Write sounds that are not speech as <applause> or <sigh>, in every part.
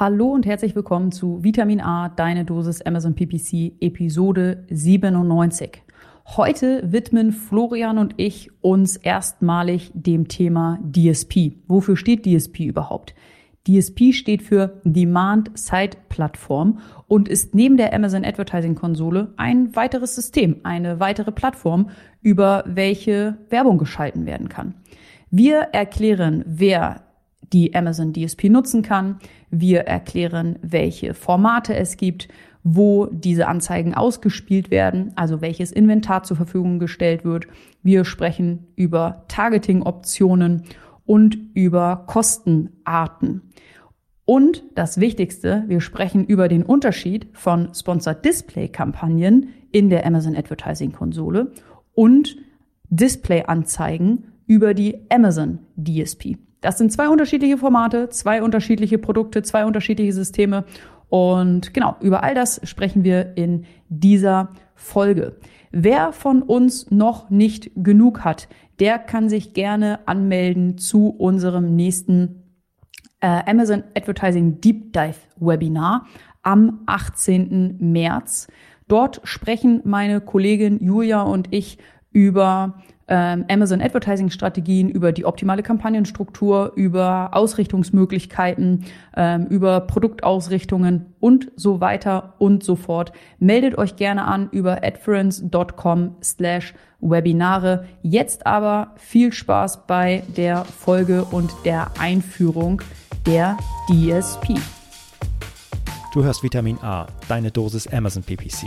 Hallo und herzlich willkommen zu Vitamin A, deine Dosis Amazon PPC, Episode 97. Heute widmen Florian und ich uns erstmalig dem Thema DSP. Wofür steht DSP überhaupt? DSP steht für Demand Side Plattform und ist neben der Amazon Advertising Konsole ein weiteres System, eine weitere Plattform, über welche Werbung geschalten werden kann. Wir erklären, wer die Amazon DSP nutzen kann. Wir erklären, welche Formate es gibt, wo diese Anzeigen ausgespielt werden, also welches Inventar zur Verfügung gestellt wird. Wir sprechen über Targeting-Optionen und über Kostenarten. Und das Wichtigste, wir sprechen über den Unterschied von Sponsored Display Kampagnen in der Amazon Advertising Konsole und Display-Anzeigen über die Amazon DSP. Das sind zwei unterschiedliche Formate, zwei unterschiedliche Produkte, zwei unterschiedliche Systeme. Und genau, über all das sprechen wir in dieser Folge. Wer von uns noch nicht genug hat, der kann sich gerne anmelden zu unserem nächsten äh, Amazon Advertising Deep Dive Webinar am 18. März. Dort sprechen meine Kollegin Julia und ich über ähm, Amazon Advertising Strategien, über die optimale Kampagnenstruktur, über Ausrichtungsmöglichkeiten, ähm, über Produktausrichtungen und so weiter und so fort. Meldet euch gerne an über adference.com slash Webinare. Jetzt aber viel Spaß bei der Folge und der Einführung der DSP. Du hörst Vitamin A, deine Dosis Amazon PPC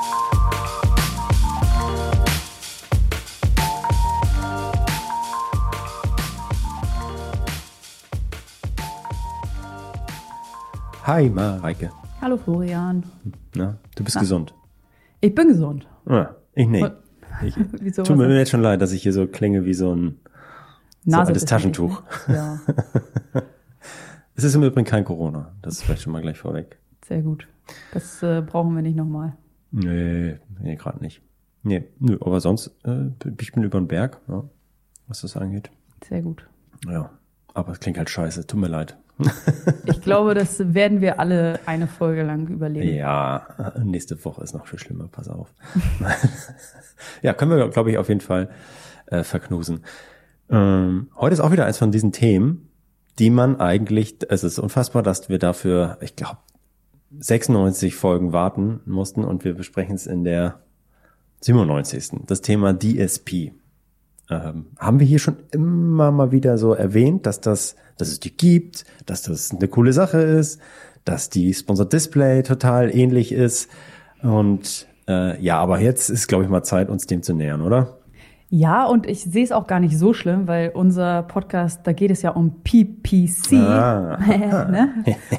Hi, Mareike. Hallo Florian. Na, du bist Na. gesund. Ich bin gesund. Ja, ich nicht. Ich, <laughs> Wieso, tut mir jetzt schon leid, dass ich hier so klinge wie so ein so altes Taschentuch. Ja. <laughs> es ist im Übrigen kein Corona. Das ist vielleicht schon mal gleich vorweg. Sehr gut. Das äh, brauchen wir nicht nochmal. Nee, nee gerade nicht. Nee, nö, aber sonst, äh, ich bin über den Berg, ja, was das angeht. Sehr gut. Ja, aber es klingt halt scheiße. Tut mir leid. <laughs> Ich glaube, das werden wir alle eine Folge lang überlegen. Ja, nächste Woche ist noch viel schlimmer, pass auf. <laughs> ja, können wir, glaube ich, auf jeden Fall äh, verknusen. Ähm, heute ist auch wieder eins von diesen Themen, die man eigentlich, es ist unfassbar, dass wir dafür, ich glaube, 96 Folgen warten mussten und wir besprechen es in der 97. Das Thema DSP ähm, haben wir hier schon immer mal wieder so erwähnt, dass das, dass es die gibt, dass das eine coole Sache ist, dass die Sponsored Display total ähnlich ist. Und äh, ja, aber jetzt ist, glaube ich, mal Zeit, uns dem zu nähern, oder? Ja, und ich sehe es auch gar nicht so schlimm, weil unser Podcast, da geht es ja um PPC ah. <laughs> ne?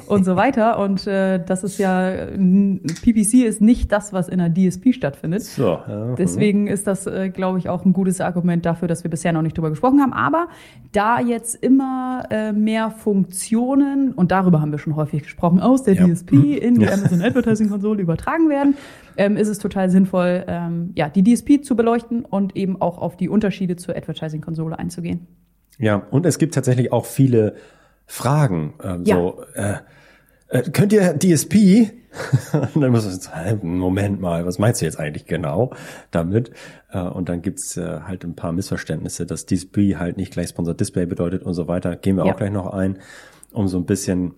und so weiter. Und äh, das ist ja, PPC ist nicht das, was in der DSP stattfindet. So, ja. Deswegen ist das, äh, glaube ich, auch ein gutes Argument dafür, dass wir bisher noch nicht drüber gesprochen haben. Aber da jetzt immer äh, mehr Funktionen, und darüber haben wir schon häufig gesprochen, aus der ja. DSP in die Amazon Advertising Konsole übertragen werden, ähm, ist es total sinnvoll, ähm, ja, die DSP zu beleuchten und eben auch auf die Unterschiede zur Advertising-Konsole einzugehen. Ja, und es gibt tatsächlich auch viele Fragen. Ähm, ja. So, äh, äh, könnt ihr DSP? und <laughs> dann muss man sagen, Moment mal, was meinst du jetzt eigentlich genau damit? Äh, und dann gibt's äh, halt ein paar Missverständnisse, dass DSP halt nicht gleich Sponsored Display bedeutet und so weiter. Gehen wir ja. auch gleich noch ein, um so ein bisschen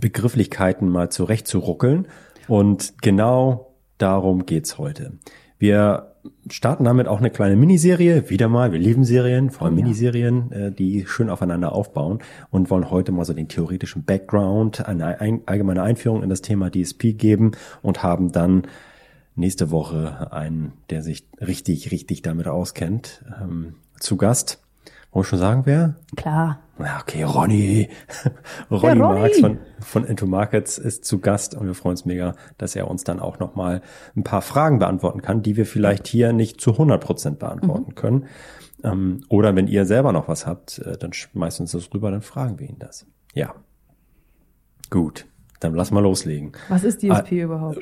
Begrifflichkeiten mal zurechtzuruckeln. Und genau Darum geht's heute. Wir starten damit auch eine kleine Miniserie. Wieder mal, wir lieben Serien, vor allem ja. Miniserien, äh, die schön aufeinander aufbauen und wollen heute mal so den theoretischen Background, eine allgemeine Einführung in das Thema DSP geben und haben dann nächste Woche einen, der sich richtig, richtig damit auskennt, ähm, zu Gast. Wollen wir schon sagen, wer? Klar. Ja, okay, Ronny. <laughs> Ronny, ja, Ronny. Marx von, von Into Markets ist zu Gast und wir freuen uns mega, dass er uns dann auch nochmal ein paar Fragen beantworten kann, die wir vielleicht hier nicht zu 100 Prozent beantworten mhm. können. Ähm, oder wenn ihr selber noch was habt, äh, dann schmeißt uns das rüber, dann fragen wir ihn das. Ja. Gut, dann lass mal loslegen. Was ist DSP ah, überhaupt?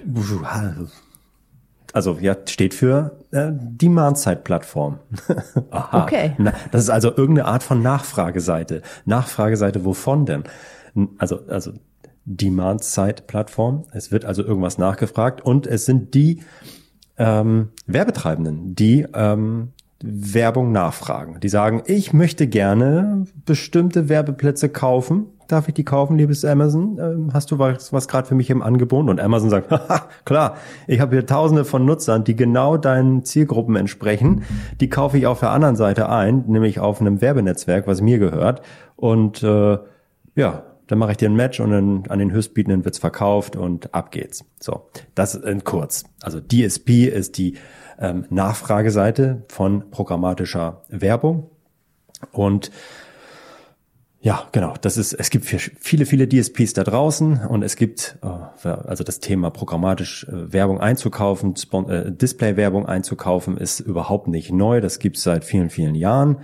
Also ja, steht für äh, Demand-Side-Plattform. <laughs> okay. Na, das ist also irgendeine Art von Nachfrageseite. Nachfrageseite wovon denn? Also, also Demand-Side-Plattform. Es wird also irgendwas nachgefragt und es sind die ähm, Werbetreibenden, die ähm, Werbung nachfragen. Die sagen, ich möchte gerne bestimmte Werbeplätze kaufen. Darf ich die kaufen, liebes Amazon? Ähm, hast du was, was gerade für mich im Angebot? Und Amazon sagt, <laughs> haha, klar, ich habe hier tausende von Nutzern, die genau deinen Zielgruppen entsprechen. Die kaufe ich auf der anderen Seite ein, nämlich auf einem Werbenetzwerk, was mir gehört. Und äh, ja, dann mache ich dir ein Match und dann an den Höchstbietenden wird's verkauft und ab geht's. So, das in kurz. Also DSP ist die ähm, Nachfrageseite von programmatischer Werbung. Und ja, genau. Das ist, es gibt viele, viele DSPs da draußen und es gibt äh, also das Thema programmatisch äh, Werbung einzukaufen, äh, Display-Werbung einzukaufen, ist überhaupt nicht neu. Das gibt es seit vielen, vielen Jahren.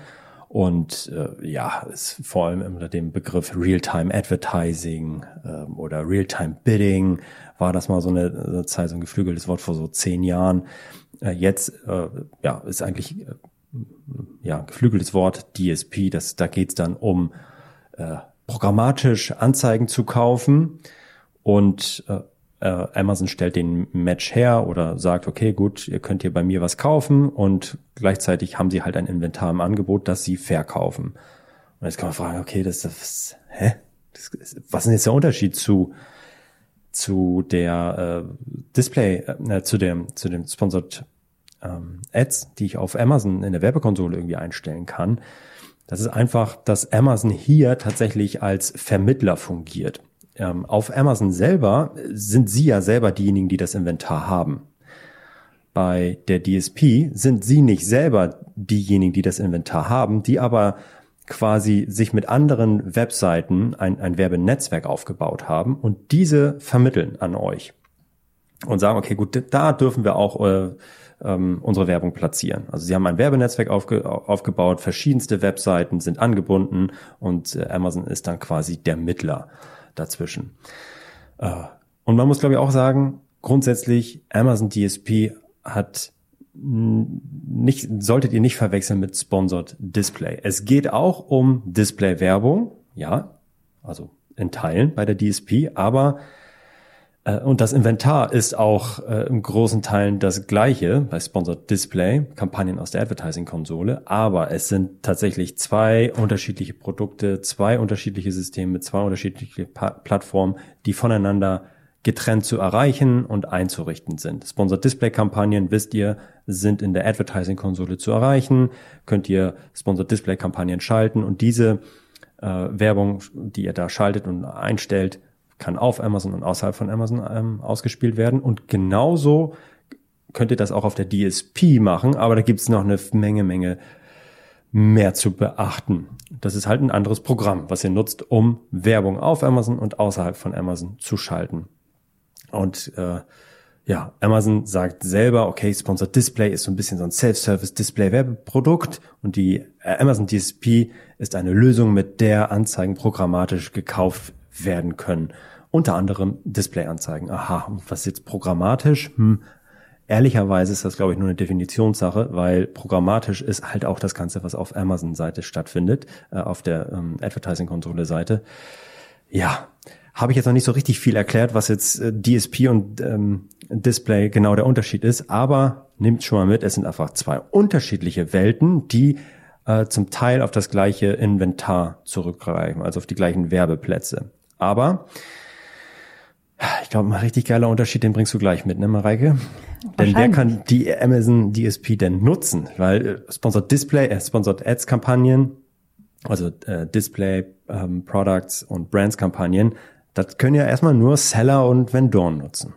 Und äh, ja, ist vor allem unter dem Begriff Real-Time Advertising äh, oder Real-Time Bidding war das mal so eine, eine Zeit, so ein geflügeltes Wort vor so zehn Jahren. Äh, jetzt äh, ja, ist eigentlich äh, ja geflügeltes Wort DSP. Das, da geht's dann um äh, programmatisch Anzeigen zu kaufen und äh, äh, Amazon stellt den Match her oder sagt, okay, gut, ihr könnt hier bei mir was kaufen und gleichzeitig haben sie halt ein Inventar im Angebot, das sie verkaufen. Und jetzt kann man fragen, okay, das, das hä? Das, was ist jetzt der Unterschied zu zu der äh, Display, äh, zu dem zu dem Sponsored ähm, Ads, die ich auf Amazon in der Werbekonsole irgendwie einstellen kann. Das ist einfach, dass Amazon hier tatsächlich als Vermittler fungiert. Ähm, auf Amazon selber sind Sie ja selber diejenigen, die das Inventar haben. Bei der DSP sind Sie nicht selber diejenigen, die das Inventar haben, die aber quasi sich mit anderen Webseiten ein, ein Werbenetzwerk aufgebaut haben und diese vermitteln an euch und sagen, okay, gut, da dürfen wir auch äh, ähm, unsere Werbung platzieren. Also sie haben ein Werbenetzwerk aufge aufgebaut, verschiedenste Webseiten sind angebunden und äh, Amazon ist dann quasi der Mittler dazwischen. Äh, und man muss, glaube ich, auch sagen, grundsätzlich Amazon DSP hat nicht, solltet ihr nicht verwechseln mit Sponsored Display. Es geht auch um Display-Werbung, ja, also in Teilen bei der DSP, aber und das Inventar ist auch äh, im großen Teilen das gleiche bei Sponsored Display, Kampagnen aus der Advertising-Konsole, aber es sind tatsächlich zwei unterschiedliche Produkte, zwei unterschiedliche Systeme, zwei unterschiedliche pa Plattformen, die voneinander getrennt zu erreichen und einzurichten sind. Sponsored Display Kampagnen, wisst ihr, sind in der Advertising Konsole zu erreichen. Könnt ihr Sponsored Display Kampagnen schalten und diese äh, Werbung, die ihr da schaltet und einstellt, kann auf Amazon und außerhalb von Amazon ähm, ausgespielt werden. Und genauso könnt ihr das auch auf der DSP machen, aber da gibt's noch eine Menge, Menge mehr zu beachten. Das ist halt ein anderes Programm, was ihr nutzt, um Werbung auf Amazon und außerhalb von Amazon zu schalten. Und äh, ja, Amazon sagt selber, okay, Sponsored Display ist so ein bisschen so ein Self-Service-Display-Werbeprodukt und die äh, Amazon DSP ist eine Lösung, mit der Anzeigen programmatisch gekauft werden können. Unter anderem Displayanzeigen. Aha, was ist jetzt programmatisch? Hm. Ehrlicherweise ist das, glaube ich, nur eine Definitionssache, weil programmatisch ist halt auch das Ganze, was auf Amazon-Seite stattfindet, äh, auf der ähm, Advertising-Konsole-Seite. Ja, habe ich jetzt noch nicht so richtig viel erklärt, was jetzt äh, DSP und ähm, Display genau der Unterschied ist, aber nimmt schon mal mit, es sind einfach zwei unterschiedliche Welten, die äh, zum Teil auf das gleiche Inventar zurückgreifen, also auf die gleichen Werbeplätze. Aber ich glaube, ein richtig geiler Unterschied, den bringst du gleich mit, ne, Mareike? Denn wer kann die Amazon DSP denn nutzen? Weil äh, Sponsored Display, äh, Sponsored Ads Kampagnen, also äh, Display, ähm, Products und Brands Kampagnen, das können ja erstmal nur Seller und Vendoren nutzen.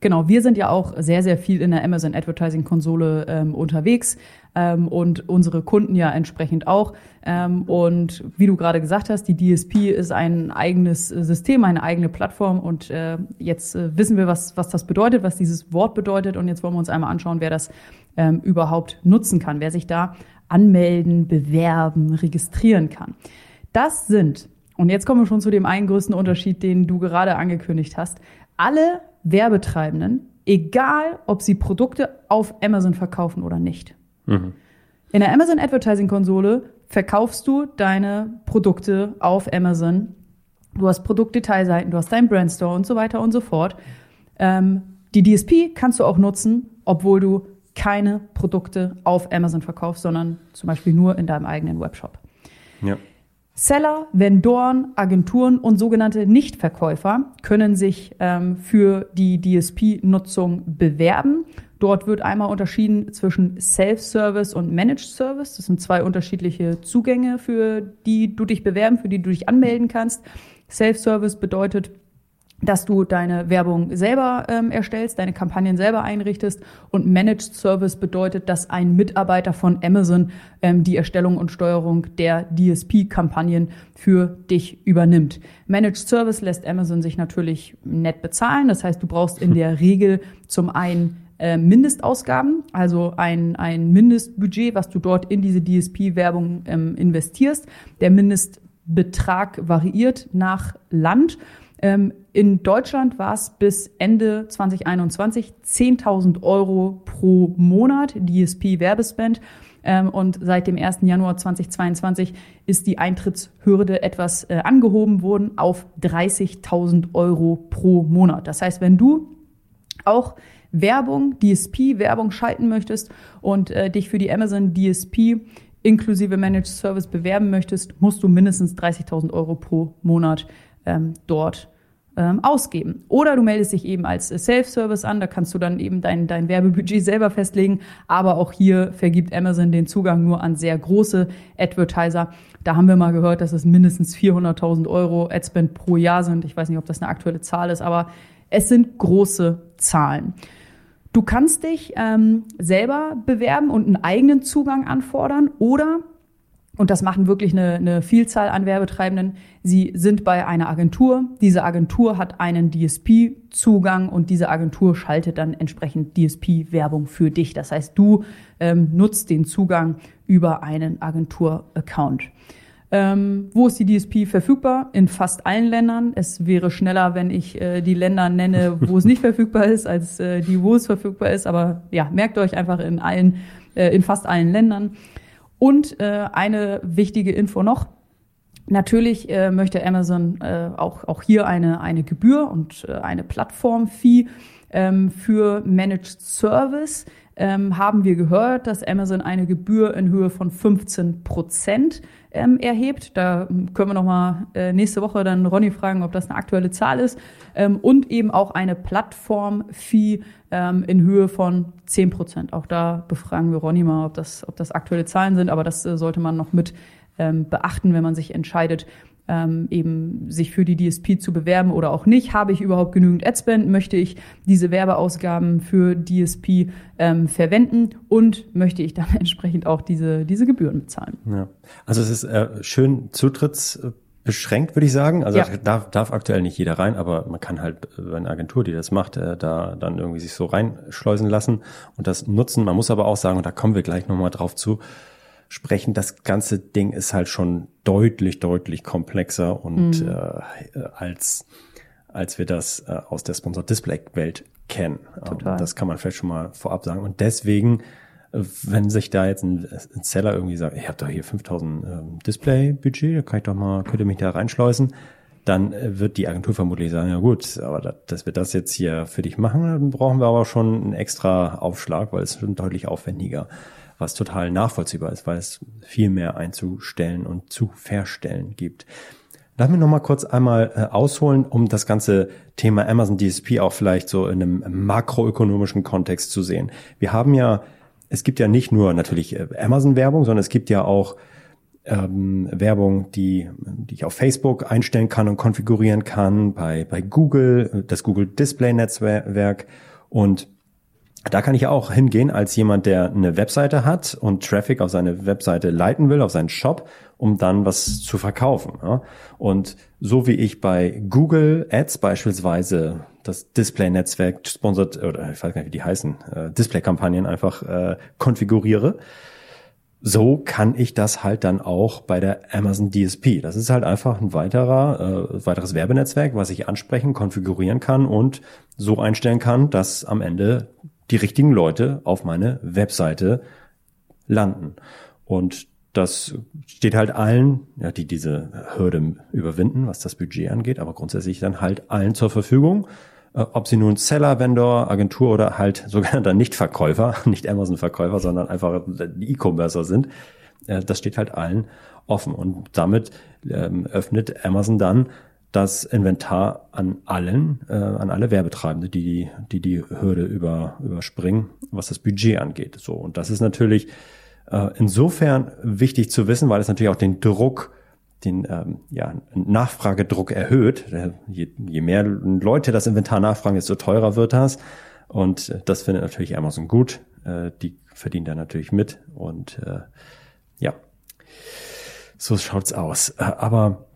Genau, wir sind ja auch sehr, sehr viel in der Amazon Advertising Konsole ähm, unterwegs ähm, und unsere Kunden ja entsprechend auch. Ähm, und wie du gerade gesagt hast, die DSP ist ein eigenes System, eine eigene Plattform und äh, jetzt äh, wissen wir, was, was das bedeutet, was dieses Wort bedeutet und jetzt wollen wir uns einmal anschauen, wer das ähm, überhaupt nutzen kann, wer sich da anmelden, bewerben, registrieren kann. Das sind, und jetzt kommen wir schon zu dem einen größten Unterschied, den du gerade angekündigt hast, alle Werbetreibenden, egal ob sie Produkte auf Amazon verkaufen oder nicht. Mhm. In der Amazon Advertising Konsole verkaufst du deine Produkte auf Amazon. Du hast Produktdetailseiten, du hast deinen Brandstore und so weiter und so fort. Ähm, die DSP kannst du auch nutzen, obwohl du keine Produkte auf Amazon verkaufst, sondern zum Beispiel nur in deinem eigenen Webshop. Ja. Seller, Vendoren, Agenturen und sogenannte Nichtverkäufer können sich ähm, für die DSP-Nutzung bewerben. Dort wird einmal unterschieden zwischen Self-Service und Managed Service. Das sind zwei unterschiedliche Zugänge, für die du dich bewerben, für die du dich anmelden kannst. Self-Service bedeutet, dass du deine Werbung selber ähm, erstellst, deine Kampagnen selber einrichtest. Und Managed Service bedeutet, dass ein Mitarbeiter von Amazon ähm, die Erstellung und Steuerung der DSP-Kampagnen für dich übernimmt. Managed Service lässt Amazon sich natürlich nett bezahlen. Das heißt, du brauchst in der <laughs> Regel zum einen äh, Mindestausgaben, also ein, ein Mindestbudget, was du dort in diese DSP-Werbung ähm, investierst. Der Mindestbetrag variiert nach Land. Ähm, in Deutschland war es bis Ende 2021 10.000 Euro pro Monat DSP-Werbespend. Ähm, und seit dem 1. Januar 2022 ist die Eintrittshürde etwas äh, angehoben worden auf 30.000 Euro pro Monat. Das heißt, wenn du auch Werbung, DSP-Werbung schalten möchtest und äh, dich für die Amazon DSP inklusive Managed Service bewerben möchtest, musst du mindestens 30.000 Euro pro Monat ähm, dort ähm, ausgeben. Oder du meldest dich eben als Self-Service an, da kannst du dann eben dein, dein Werbebudget selber festlegen. Aber auch hier vergibt Amazon den Zugang nur an sehr große Advertiser. Da haben wir mal gehört, dass es mindestens 400.000 Euro Adspend pro Jahr sind. Ich weiß nicht, ob das eine aktuelle Zahl ist, aber es sind große Zahlen. Du kannst dich ähm, selber bewerben und einen eigenen Zugang anfordern oder und das machen wirklich eine, eine Vielzahl an Werbetreibenden. Sie sind bei einer Agentur. Diese Agentur hat einen DSP-Zugang und diese Agentur schaltet dann entsprechend DSP-Werbung für dich. Das heißt, du ähm, nutzt den Zugang über einen Agentur-Account. Ähm, wo ist die DSP verfügbar? In fast allen Ländern. Es wäre schneller, wenn ich äh, die Länder nenne, wo es nicht <laughs> verfügbar ist, als äh, die, wo es verfügbar ist. Aber ja, merkt euch einfach in allen, äh, in fast allen Ländern. Und äh, eine wichtige Info noch. Natürlich äh, möchte Amazon äh, auch, auch hier eine, eine Gebühr und äh, eine Plattform-Fee ähm, für Managed Service. Ähm, haben wir gehört, dass Amazon eine Gebühr in Höhe von 15 Prozent ähm, erhebt. Da können wir noch mal äh, nächste Woche dann Ronny fragen, ob das eine aktuelle Zahl ist. Ähm, und eben auch eine Plattform-Fee ähm, in Höhe von 10 Prozent. Auch da befragen wir Ronny mal, ob das, ob das aktuelle Zahlen sind, aber das äh, sollte man noch mit ähm, beachten, wenn man sich entscheidet, ähm, eben sich für die DSP zu bewerben oder auch nicht. Habe ich überhaupt genügend Adspend? Möchte ich diese Werbeausgaben für DSP ähm, verwenden und möchte ich dann <laughs> entsprechend auch diese, diese Gebühren bezahlen? Ja. Also es ist äh, schön Zutritts beschränkt, würde ich sagen. Also ja. darf, darf aktuell nicht jeder rein, aber man kann halt äh, eine Agentur, die das macht, äh, da dann irgendwie sich so reinschleusen lassen und das nutzen. Man muss aber auch sagen, und da kommen wir gleich nochmal drauf zu, sprechen, das ganze Ding ist halt schon deutlich, deutlich komplexer und mhm. äh, als als wir das äh, aus der Sponsor Display Welt kennen. Ähm, das kann man vielleicht schon mal vorab sagen. Und deswegen wenn sich da jetzt ein, ein Seller irgendwie sagt, ich habe doch hier 5000 ähm, Display-Budget, da kann ich doch mal, könnt ihr mich da reinschleusen, dann äh, wird die Agentur vermutlich sagen, ja gut, aber das, dass wir das jetzt hier für dich machen, dann brauchen wir aber schon einen extra Aufschlag, weil es schon deutlich aufwendiger, was total nachvollziehbar ist, weil es viel mehr einzustellen und zu verstellen gibt. Lass mich noch mal kurz einmal äh, ausholen, um das ganze Thema Amazon DSP auch vielleicht so in einem makroökonomischen Kontext zu sehen. Wir haben ja es gibt ja nicht nur natürlich äh, Amazon-Werbung, sondern es gibt ja auch ähm, Werbung, die, die ich auf Facebook einstellen kann und konfigurieren kann, bei, bei Google, das Google Display Netzwerk und da kann ich auch hingehen als jemand, der eine Webseite hat und Traffic auf seine Webseite leiten will, auf seinen Shop, um dann was zu verkaufen. Und so wie ich bei Google Ads beispielsweise das Display-Netzwerk sponsert oder ich weiß gar nicht, wie die heißen, äh, Display-Kampagnen einfach äh, konfiguriere, so kann ich das halt dann auch bei der Amazon DSP. Das ist halt einfach ein weiterer, äh, weiteres Werbenetzwerk, was ich ansprechen, konfigurieren kann und so einstellen kann, dass am Ende die richtigen Leute auf meine Webseite landen. Und das steht halt allen, ja, die diese Hürde überwinden, was das Budget angeht, aber grundsätzlich dann halt allen zur Verfügung. Äh, ob sie nun Seller, Vendor, Agentur oder halt <laughs> sogenannter Nicht-Verkäufer, nicht Amazon-Verkäufer, sondern einfach E-Commercer sind, äh, das steht halt allen offen. Und damit ähm, öffnet Amazon dann das Inventar an allen, äh, an alle Werbetreibende, die, die die Hürde über, überspringen, was das Budget angeht. So. Und das ist natürlich äh, insofern wichtig zu wissen, weil es natürlich auch den Druck, den ähm, ja, Nachfragedruck erhöht. Je, je mehr Leute das Inventar nachfragen, desto teurer wird das. Und das findet natürlich Amazon gut. Äh, die verdienen da natürlich mit. Und äh, ja, so schaut's aus. Äh, aber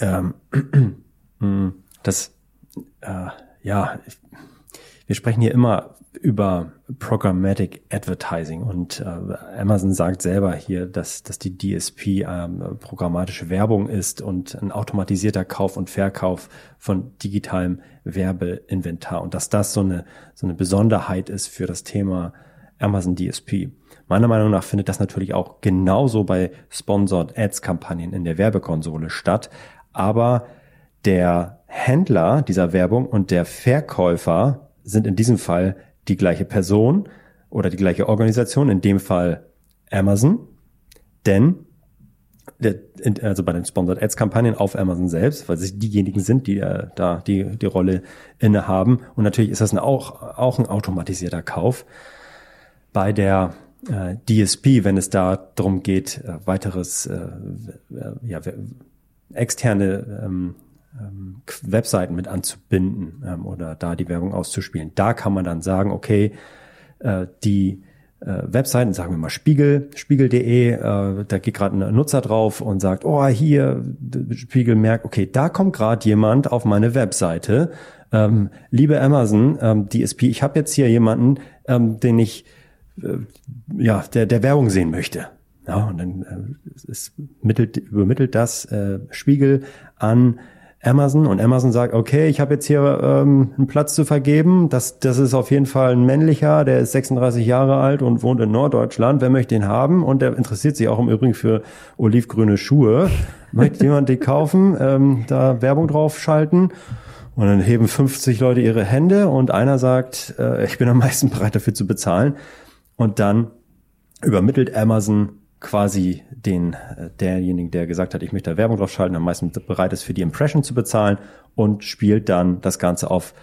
ähm, <clears throat> das, äh, ja, wir sprechen hier immer über Programmatic Advertising und äh, Amazon sagt selber hier, dass, dass die DSP ähm, programmatische Werbung ist und ein automatisierter Kauf und Verkauf von digitalem Werbeinventar und dass das so eine, so eine Besonderheit ist für das Thema Amazon DSP. Meiner Meinung nach findet das natürlich auch genauso bei Sponsored Ads Kampagnen in der Werbekonsole statt, aber der Händler dieser Werbung und der Verkäufer sind in diesem Fall die gleiche Person oder die gleiche Organisation, in dem Fall Amazon, denn also bei den Sponsored Ads Kampagnen auf Amazon selbst, weil sie diejenigen sind, die äh, da die, die Rolle innehaben. Und natürlich ist das eine, auch, auch ein automatisierter Kauf. Bei der äh, DSP, wenn es da darum geht, äh, weiteres äh, ja, externe ähm, ähm, Webseiten mit anzubinden ähm, oder da die Werbung auszuspielen. Da kann man dann sagen, okay, äh, die äh, Webseiten, sagen wir mal Spiegel, spiegel.de, äh, da geht gerade ein Nutzer drauf und sagt, oh, hier, Spiegel merkt, okay, da kommt gerade jemand auf meine Webseite. Ähm, liebe Amazon, ähm, DSP, ich habe jetzt hier jemanden, ähm, den ich, äh, ja, der, der Werbung sehen möchte. Ja, und dann äh, ist mittelt, übermittelt das äh, Spiegel an Amazon und Amazon sagt, okay, ich habe jetzt hier ähm, einen Platz zu vergeben. Das, das ist auf jeden Fall ein männlicher, der ist 36 Jahre alt und wohnt in Norddeutschland. Wer möchte ihn haben? Und der interessiert sich auch im Übrigen für olivgrüne Schuhe. Möchte jemand die kaufen? <laughs> Ähm, da Werbung drauf schalten? Und dann heben 50 Leute ihre Hände und einer sagt, äh, ich bin am meisten bereit dafür zu bezahlen. Und dann übermittelt Amazon quasi den äh, derjenigen, der gesagt hat, ich möchte da Werbung drauf schalten, am meisten bereit ist für die Impression zu bezahlen und spielt dann das Ganze auf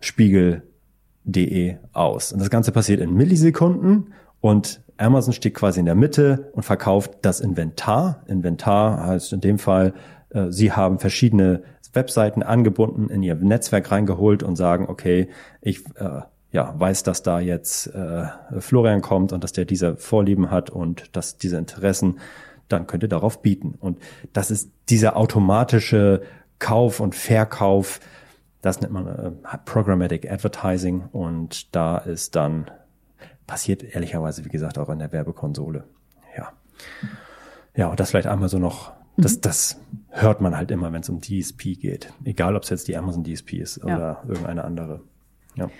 spiegel.de aus. Und das Ganze passiert in Millisekunden und Amazon steht quasi in der Mitte und verkauft das Inventar. Inventar heißt in dem Fall, äh, sie haben verschiedene Webseiten angebunden in ihr Netzwerk reingeholt und sagen, okay, ich äh, ja, weiß, dass da jetzt äh, Florian kommt und dass der diese Vorlieben hat und dass diese Interessen, dann könnt ihr darauf bieten. Und das ist dieser automatische Kauf und Verkauf, das nennt man äh, Programmatic Advertising und da ist dann passiert ehrlicherweise, wie gesagt, auch in der Werbekonsole. Ja. Ja, und das vielleicht einmal so noch, das, mhm. das hört man halt immer, wenn es um DSP geht. Egal, ob es jetzt die Amazon DSP ist ja. oder irgendeine andere. Ja.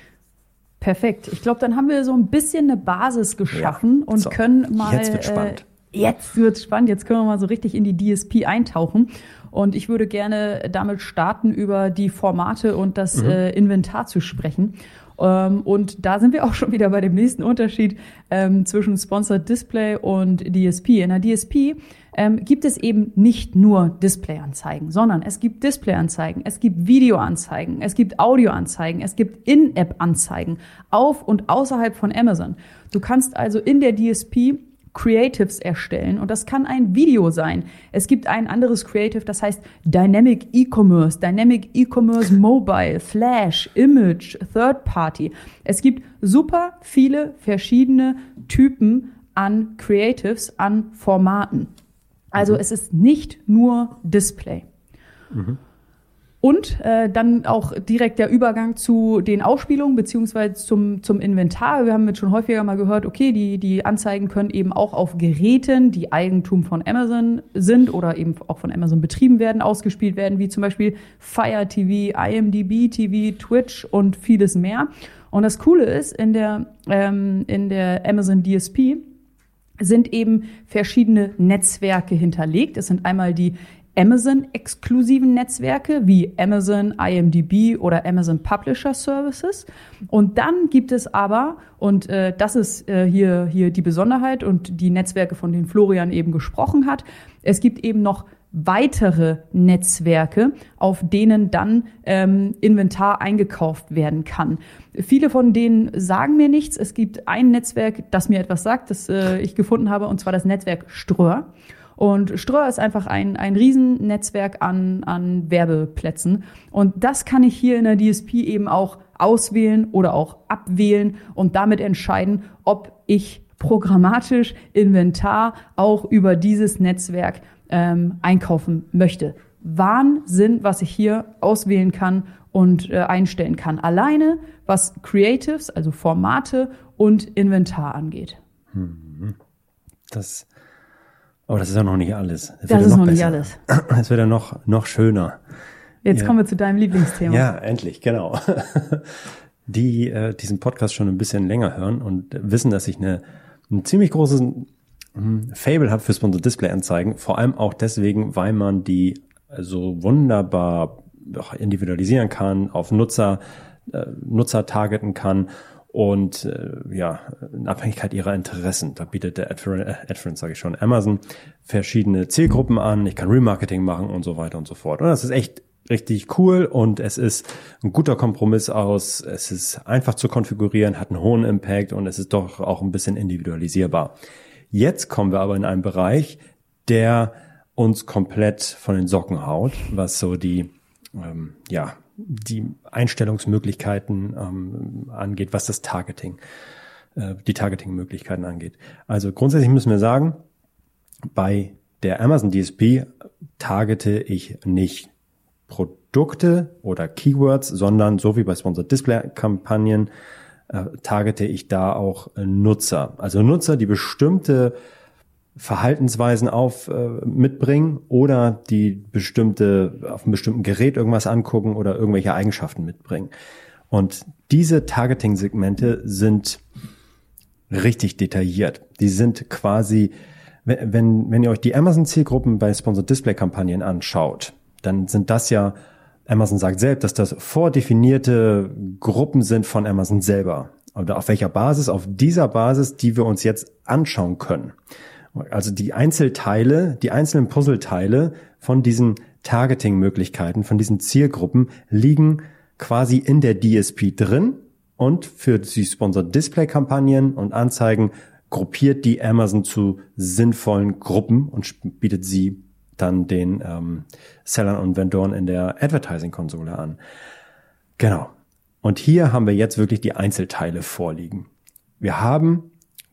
Perfekt. Ich glaube, dann haben wir so ein bisschen eine Basis geschaffen ja, und so. können mal. Jetzt wird spannend. Äh, jetzt wird spannend. Jetzt können wir mal so richtig in die DSP eintauchen. Und ich würde gerne damit starten, über die Formate und das mhm. äh, Inventar zu sprechen. Ähm, und da sind wir auch schon wieder bei dem nächsten Unterschied ähm, zwischen Sponsored Display und DSP. In der DSP ähm, gibt es eben nicht nur Displayanzeigen, sondern es gibt Displayanzeigen, es gibt Videoanzeigen, es gibt Audioanzeigen, es gibt In-App-Anzeigen auf und außerhalb von Amazon. Du kannst also in der DSP Creatives erstellen und das kann ein Video sein. Es gibt ein anderes Creative, das heißt Dynamic E-Commerce, Dynamic E-Commerce Mobile, Flash, Image, Third Party. Es gibt super viele verschiedene Typen an Creatives, an Formaten. Also mhm. es ist nicht nur Display. Mhm. Und äh, dann auch direkt der Übergang zu den Ausspielungen beziehungsweise zum, zum Inventar. Wir haben jetzt schon häufiger mal gehört, okay, die, die Anzeigen können eben auch auf Geräten, die Eigentum von Amazon sind oder eben auch von Amazon betrieben werden, ausgespielt werden, wie zum Beispiel Fire TV, IMDB TV, Twitch und vieles mehr. Und das Coole ist, in der, ähm, in der Amazon DSP sind eben verschiedene Netzwerke hinterlegt. Es sind einmal die Amazon-exklusiven Netzwerke wie Amazon IMDB oder Amazon Publisher Services. Und dann gibt es aber, und äh, das ist äh, hier, hier die Besonderheit und die Netzwerke, von denen Florian eben gesprochen hat, es gibt eben noch weitere Netzwerke, auf denen dann ähm, Inventar eingekauft werden kann. Viele von denen sagen mir nichts. Es gibt ein Netzwerk, das mir etwas sagt, das äh, ich gefunden habe, und zwar das Netzwerk Ströer. Und Ströer ist einfach ein, ein Riesennetzwerk an, an Werbeplätzen. Und das kann ich hier in der DSP eben auch auswählen oder auch abwählen und damit entscheiden, ob ich programmatisch Inventar auch über dieses Netzwerk ähm, einkaufen möchte. Wahnsinn, was ich hier auswählen kann und äh, einstellen kann. Alleine was Creatives, also Formate und Inventar angeht. Hm. Das aber das ist ja noch nicht alles. Das, das ist noch, noch nicht alles. <clears throat> Es wird ja noch, noch schöner. Jetzt ja. kommen wir zu deinem Lieblingsthema. Ja, endlich, genau. <laughs> Die äh, diesen Podcast schon ein bisschen länger hören und wissen, dass ich eine, ein ziemlich großes hm, Fable habe für Sponsored Display Anzeigen. Vor allem auch deswegen, weil man die so wunderbar individualisieren kann, auf Nutzer, äh, Nutzer targeten kann und äh, ja, in Abhängigkeit ihrer Interessen. Da bietet der äh, Adference sage ich schon, Amazon verschiedene Zielgruppen an. Ich kann Remarketing machen und so weiter und so fort. Und das ist echt richtig cool und es ist ein guter Kompromiss aus. Es ist einfach zu konfigurieren, hat einen hohen Impact und es ist doch auch ein bisschen individualisierbar. Jetzt kommen wir aber in einen Bereich, der uns komplett von den Socken haut, was so die ähm, ja die Einstellungsmöglichkeiten ähm, angeht, was das Targeting, äh, die Targeting-Möglichkeiten angeht. Also grundsätzlich müssen wir sagen, bei der Amazon DSP targete ich nicht Produkte oder Keywords, sondern so wie bei Sponsored Display Kampagnen äh, targete ich da auch Nutzer. Also Nutzer, die bestimmte Verhaltensweisen auf äh, mitbringen oder die bestimmte auf einem bestimmten Gerät irgendwas angucken oder irgendwelche Eigenschaften mitbringen. Und diese Targeting-Segmente sind richtig detailliert. Die sind quasi, wenn, wenn ihr euch die Amazon-Zielgruppen bei Sponsored Display-Kampagnen anschaut, dann sind das ja, Amazon sagt selbst, dass das vordefinierte Gruppen sind von Amazon selber. Oder auf welcher Basis? Auf dieser Basis, die wir uns jetzt anschauen können. Also die Einzelteile, die einzelnen Puzzleteile von diesen Targeting-Möglichkeiten, von diesen Zielgruppen liegen quasi in der DSP drin und für die Sponsored Display-Kampagnen und Anzeigen gruppiert die Amazon zu sinnvollen Gruppen und bietet sie dann den ähm, Sellern und Vendoren in der Advertising-Konsole an. Genau. Und hier haben wir jetzt wirklich die Einzelteile vorliegen. Wir haben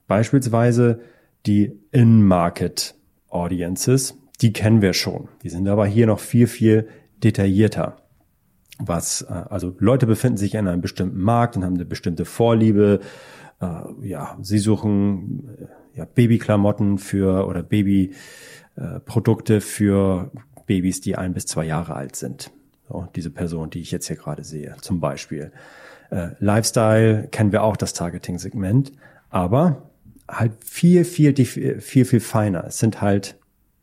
beispielsweise die In-Market Audiences, die kennen wir schon. Die sind aber hier noch viel, viel detaillierter. Was, äh, also Leute befinden sich in einem bestimmten Markt und haben eine bestimmte Vorliebe. Äh, ja, sie suchen äh, ja, Babyklamotten für oder Babyprodukte für Babys, die ein bis zwei Jahre alt sind. So, diese Person, die ich jetzt hier gerade sehe, zum Beispiel. Lifestyle kennen wir auch das Targeting-Segment, aber halt viel, viel, viel, viel feiner. Es sind halt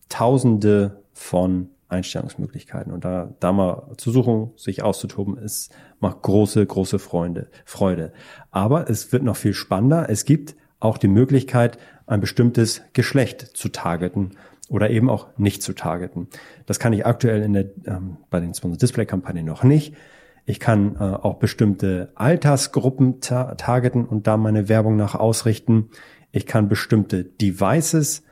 Tausende von Einstellungsmöglichkeiten. Und da, da mal zu suchen, sich auszutoben, ist, macht große, große Freunde, Freude. Aber es wird noch viel spannender. Es gibt auch die Möglichkeit, ein bestimmtes Geschlecht zu targeten oder eben auch nicht zu targeten. Das kann ich aktuell in der, ähm, bei den Sponsor Display Kampagnen noch nicht. Ich kann äh, auch bestimmte Altersgruppen ta targeten und da meine Werbung nach ausrichten. Ich kann bestimmte Devices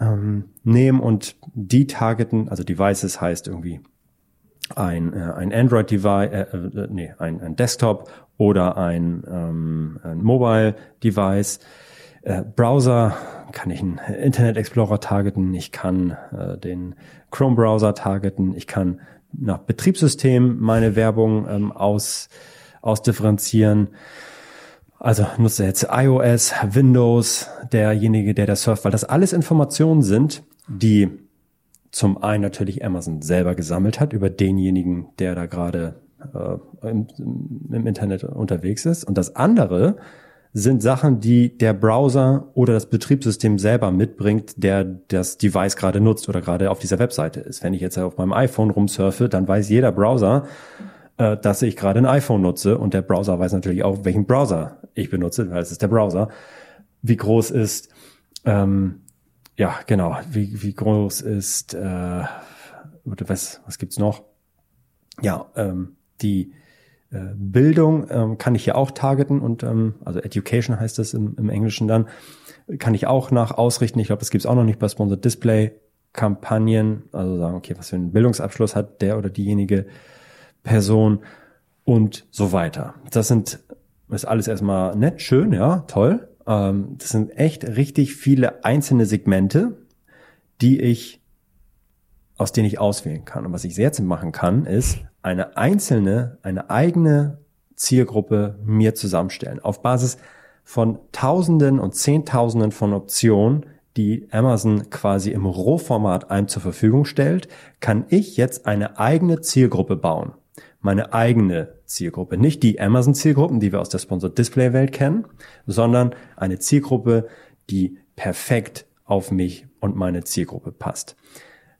ähm, nehmen und die targeten, also Devices heißt irgendwie ein, äh, ein Android-Device, äh, äh, nee, ein, ein Desktop oder ein, ähm, ein Mobile-Device. Äh, Browser kann ich einen Internet Explorer targeten, ich kann äh, den Chrome Browser targeten, ich kann nach Betriebssystem meine Werbung ähm, aus, ausdifferenzieren. Also nutze jetzt iOS, Windows, derjenige, der das surft, weil das alles Informationen sind, die zum einen natürlich Amazon selber gesammelt hat über denjenigen, der da gerade äh, im, im Internet unterwegs ist. Und das andere sind Sachen, die der Browser oder das Betriebssystem selber mitbringt, der das Device gerade nutzt oder gerade auf dieser Webseite ist. Wenn ich jetzt auf meinem iPhone rumsurfe, dann weiß jeder Browser, äh, dass ich gerade ein iPhone nutze und der Browser weiß natürlich auch, welchen Browser ich benutze, weil es ist der Browser. Wie groß ist, ähm, ja genau, wie, wie groß ist, äh, was, was gibt's noch? Ja, ähm, die Bildung ähm, kann ich hier auch targeten und ähm, also Education heißt das im, im Englischen dann, kann ich auch nach ausrichten. Ich glaube, das gibt's auch noch nicht bei Sponsored Display Kampagnen, also sagen, okay, was für einen Bildungsabschluss hat der oder diejenige Person und so weiter. Das sind ist alles erstmal nett, schön, ja, toll. Ähm, das sind echt richtig viele einzelne Segmente, die ich aus denen ich auswählen kann. Und was ich jetzt machen kann, ist eine einzelne, eine eigene Zielgruppe mir zusammenstellen. Auf Basis von Tausenden und Zehntausenden von Optionen, die Amazon quasi im Rohformat einem zur Verfügung stellt, kann ich jetzt eine eigene Zielgruppe bauen. Meine eigene Zielgruppe. Nicht die Amazon-Zielgruppen, die wir aus der Sponsored Display-Welt kennen, sondern eine Zielgruppe, die perfekt auf mich und meine Zielgruppe passt.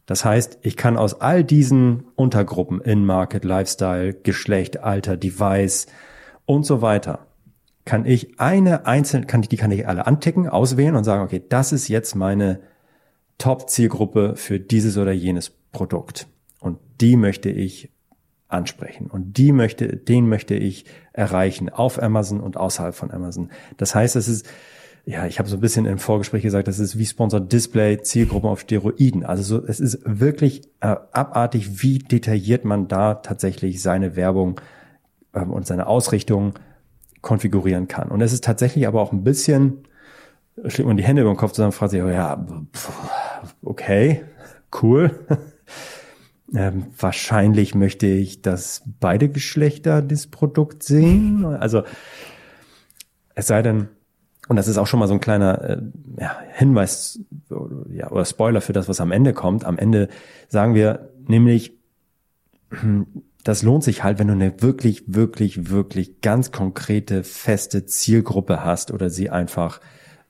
Das heißt, ich kann aus all diesen Untergruppen in Market, Lifestyle, Geschlecht, Alter, Device und so weiter, kann ich eine einzelne, kann ich, die kann ich alle anticken, auswählen und sagen, okay, das ist jetzt meine Top-Zielgruppe für dieses oder jenes Produkt. Und die möchte ich ansprechen. Und die möchte, den möchte ich erreichen auf Amazon und außerhalb von Amazon. Das heißt, es ist, ja, ich habe so ein bisschen im Vorgespräch gesagt, das ist wie Sponsored Display, Zielgruppen auf Steroiden. Also so, es ist wirklich äh, abartig, wie detailliert man da tatsächlich seine Werbung ähm, und seine Ausrichtung konfigurieren kann. Und es ist tatsächlich aber auch ein bisschen, schlägt man die Hände über den Kopf zusammen, fragt sich, oh ja, okay, cool. <laughs> ähm, wahrscheinlich möchte ich, dass beide Geschlechter das Produkt sehen. Also es sei denn, und das ist auch schon mal so ein kleiner äh, ja, Hinweis ja, oder Spoiler für das, was am Ende kommt. Am Ende sagen wir nämlich, das lohnt sich halt, wenn du eine wirklich, wirklich, wirklich ganz konkrete, feste Zielgruppe hast oder sie einfach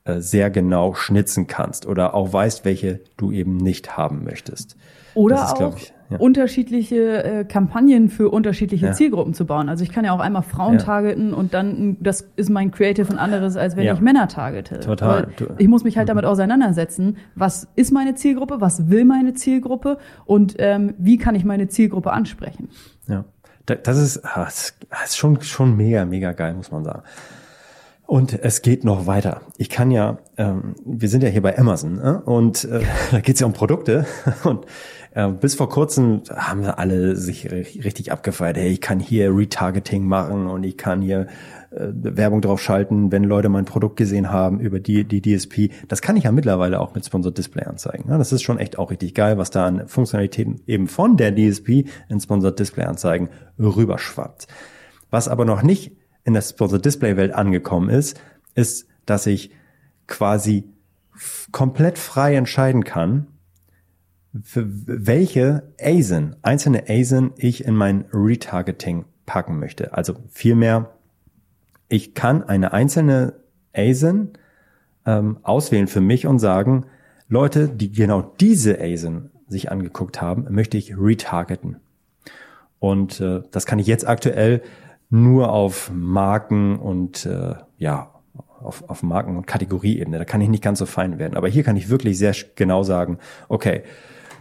äh, sehr genau schnitzen kannst oder auch weißt, welche du eben nicht haben möchtest. Oder ist, auch ich, ja. unterschiedliche äh, Kampagnen für unterschiedliche ja. Zielgruppen zu bauen. Also ich kann ja auch einmal Frauen ja. targeten und dann, das ist mein Creative und anderes, als wenn ich Männer targete. Total. Weil ich muss mich halt mhm. damit auseinandersetzen, was ist meine Zielgruppe, was will meine Zielgruppe und ähm, wie kann ich meine Zielgruppe ansprechen. Ja, das ist, ah, das ist schon, schon mega, mega geil, muss man sagen. Und es geht noch weiter. Ich kann ja, ähm, wir sind ja hier bei Amazon äh, und äh, <laughs> da geht es ja um Produkte <laughs> und bis vor kurzem haben wir alle sich richtig abgefeiert. Hey, ich kann hier Retargeting machen und ich kann hier äh, Werbung drauf schalten, wenn Leute mein Produkt gesehen haben über die, die DSP. Das kann ich ja mittlerweile auch mit Sponsored Display anzeigen. Ja, das ist schon echt auch richtig geil, was da an Funktionalitäten eben von der DSP in Sponsored Display Anzeigen rüberschwappt. Was aber noch nicht in der Sponsored Display Welt angekommen ist, ist, dass ich quasi komplett frei entscheiden kann, für welche ASIN, einzelne ASIN ich in mein Retargeting packen möchte. Also vielmehr, ich kann eine einzelne ASIN ähm, auswählen für mich und sagen, Leute, die genau diese ASIN sich angeguckt haben, möchte ich retargeten. Und äh, das kann ich jetzt aktuell nur auf Marken und äh, ja, auf, auf Marken- und Kategorieebene. Da kann ich nicht ganz so fein werden. Aber hier kann ich wirklich sehr genau sagen, okay,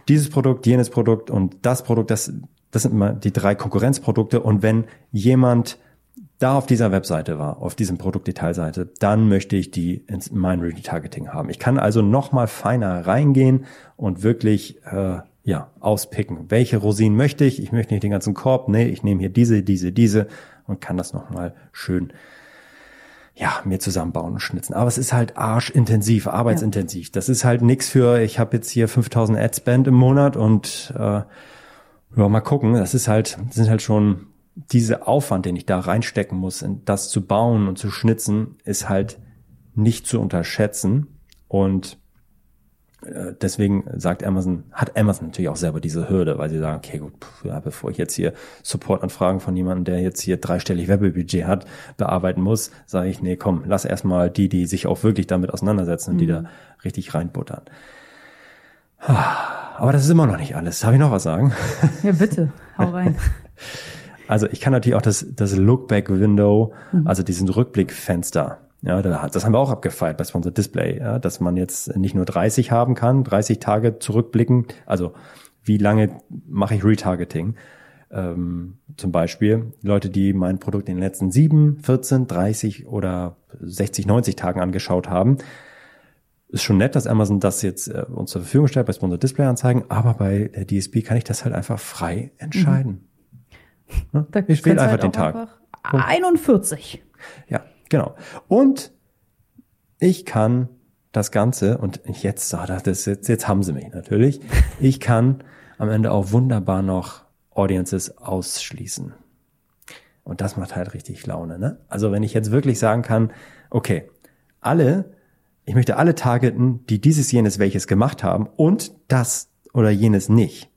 dieses Produkt, jenes Produkt und das Produkt, das, das sind immer die drei Konkurrenzprodukte. Und wenn jemand da auf dieser Webseite war, auf diesem Produktdetailseite, dann möchte ich die in mein Retargeting haben. Ich kann also noch mal feiner reingehen und wirklich äh, ja auspicken, welche Rosinen möchte ich. Ich möchte nicht den ganzen Korb, nee, ich nehme hier diese, diese, diese und kann das noch mal schön ja, mir zusammenbauen und schnitzen. Aber es ist halt arschintensiv, arbeitsintensiv. Ja. Das ist halt nix für, ich habe jetzt hier 5000 Adspend im Monat und äh, ja, mal gucken. Das ist halt, das sind halt schon diese Aufwand, den ich da reinstecken muss, in das zu bauen und zu schnitzen, ist halt nicht zu unterschätzen. Und deswegen sagt Amazon, hat Amazon natürlich auch selber diese Hürde, weil sie sagen, okay, gut, ja, bevor ich jetzt hier Supportanfragen von jemandem, der jetzt hier dreistellig Webbudget hat, bearbeiten muss, sage ich, nee, komm, lass erstmal die, die sich auch wirklich damit auseinandersetzen und mhm. die da richtig reinbuttern. Aber das ist immer noch nicht alles. Darf ich noch was sagen? <laughs> Ja, bitte, hau rein. <laughs> Also ich kann natürlich auch das, das Lookback-Window, mhm. also diesen Rückblickfenster, ja, das haben wir auch abgefeiert bei Sponsored Display, ja, dass man jetzt nicht nur 30 haben kann, 30 Tage zurückblicken. Also wie lange mache ich Retargeting? Ähm, zum Beispiel Leute, die mein Produkt in den letzten 7, 14, 30 oder 60, 90 Tagen angeschaut haben. Ist schon nett, dass Amazon das jetzt äh, uns zur Verfügung stellt bei Sponsored Display Anzeigen, aber bei der DSP kann ich das halt einfach frei entscheiden. Mhm. Ja, ich wähle einfach halt den Tag. Einfach 41. Ja, Genau. Und ich kann das Ganze, und jetzt, ah, das, jetzt, jetzt haben sie mich natürlich, <laughs> ich kann am Ende auch wunderbar noch Audiences ausschließen. Und das macht halt richtig Laune. Ne? Also wenn ich jetzt wirklich sagen kann, okay, alle, ich möchte alle targeten, die dieses, jenes, welches gemacht haben und das oder jenes nicht,